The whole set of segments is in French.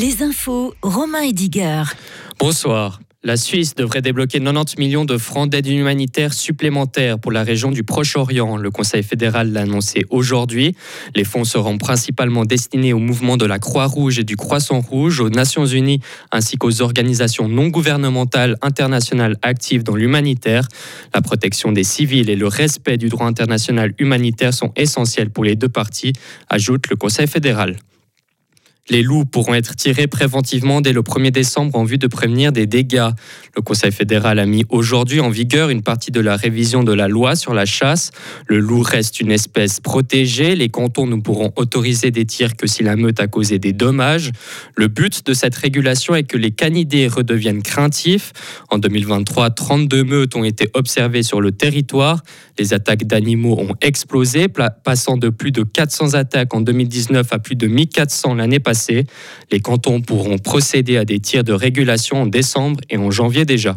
Les infos, Romain Ediger. Bonsoir. La Suisse devrait débloquer 90 millions de francs d'aide humanitaire supplémentaires pour la région du Proche-Orient. Le Conseil fédéral l'a annoncé aujourd'hui. Les fonds seront principalement destinés au mouvement de la Croix-Rouge et du Croissant-Rouge, aux Nations Unies ainsi qu'aux organisations non gouvernementales internationales actives dans l'humanitaire. La protection des civils et le respect du droit international humanitaire sont essentiels pour les deux parties, ajoute le Conseil fédéral. Les loups pourront être tirés préventivement dès le 1er décembre en vue de prévenir des dégâts. Le Conseil fédéral a mis aujourd'hui en vigueur une partie de la révision de la loi sur la chasse. Le loup reste une espèce protégée. Les cantons ne pourront autoriser des tirs que si la meute a causé des dommages. Le but de cette régulation est que les canidés redeviennent craintifs. En 2023, 32 meutes ont été observées sur le territoire. Les attaques d'animaux ont explosé, passant de plus de 400 attaques en 2019 à plus de 1400 l'année passée. Les cantons pourront procéder à des tirs de régulation en décembre et en janvier déjà.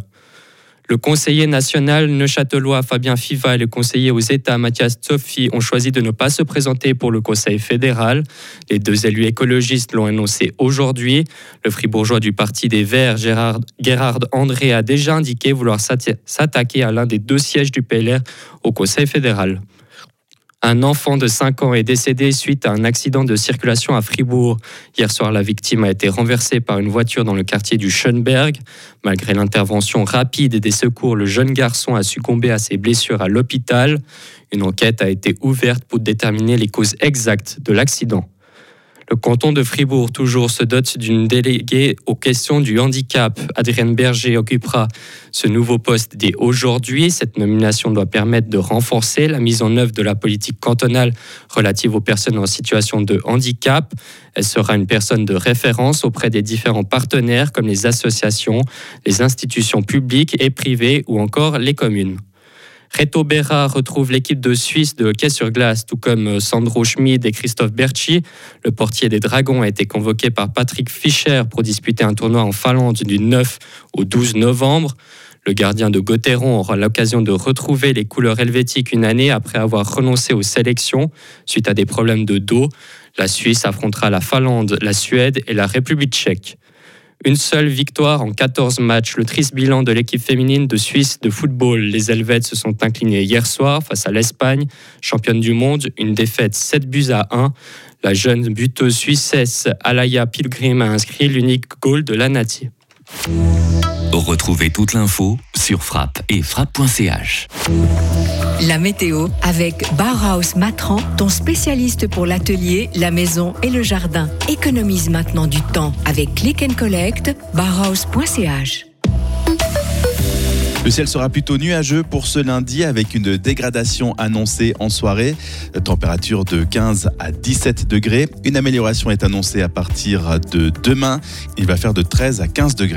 Le conseiller national neuchâtelois Fabien Fiva et le conseiller aux États Mathias Tsoffi ont choisi de ne pas se présenter pour le Conseil fédéral. Les deux élus écologistes l'ont annoncé aujourd'hui. Le fribourgeois du Parti des Verts, Gérard André, a déjà indiqué vouloir s'attaquer à l'un des deux sièges du PLR au Conseil fédéral. Un enfant de 5 ans est décédé suite à un accident de circulation à Fribourg. Hier soir, la victime a été renversée par une voiture dans le quartier du Schönberg. Malgré l'intervention rapide des secours, le jeune garçon a succombé à ses blessures à l'hôpital. Une enquête a été ouverte pour déterminer les causes exactes de l'accident. Le canton de Fribourg, toujours, se dote d'une déléguée aux questions du handicap. Adrienne Berger occupera ce nouveau poste dès aujourd'hui. Cette nomination doit permettre de renforcer la mise en œuvre de la politique cantonale relative aux personnes en situation de handicap. Elle sera une personne de référence auprès des différents partenaires comme les associations, les institutions publiques et privées ou encore les communes. Reto Berra retrouve l'équipe de Suisse de hockey sur glace, tout comme euh, Sandro Schmid et Christophe Berchi. Le portier des Dragons a été convoqué par Patrick Fischer pour disputer un tournoi en Finlande du 9 au 12 novembre. Le gardien de Gauthieron aura l'occasion de retrouver les couleurs helvétiques une année après avoir renoncé aux sélections suite à des problèmes de dos. La Suisse affrontera la Finlande, la Suède et la République tchèque. Une seule victoire en 14 matchs. Le triste bilan de l'équipe féminine de Suisse de football. Les Helvètes se sont inclinés hier soir face à l'Espagne, championne du monde. Une défaite 7 buts à 1. La jeune buteuse suissesse Alaya Pilgrim a inscrit l'unique goal de la Nati. Retrouvez toute l'info sur frappe et frappe.ch. La météo avec Bauhaus Matran, ton spécialiste pour l'atelier, la maison et le jardin. Économise maintenant du temps avec Click and Collect, Bauhaus.ch. Le ciel sera plutôt nuageux pour ce lundi avec une dégradation annoncée en soirée. Température de 15 à 17 degrés. Une amélioration est annoncée à partir de demain. Il va faire de 13 à 15 degrés.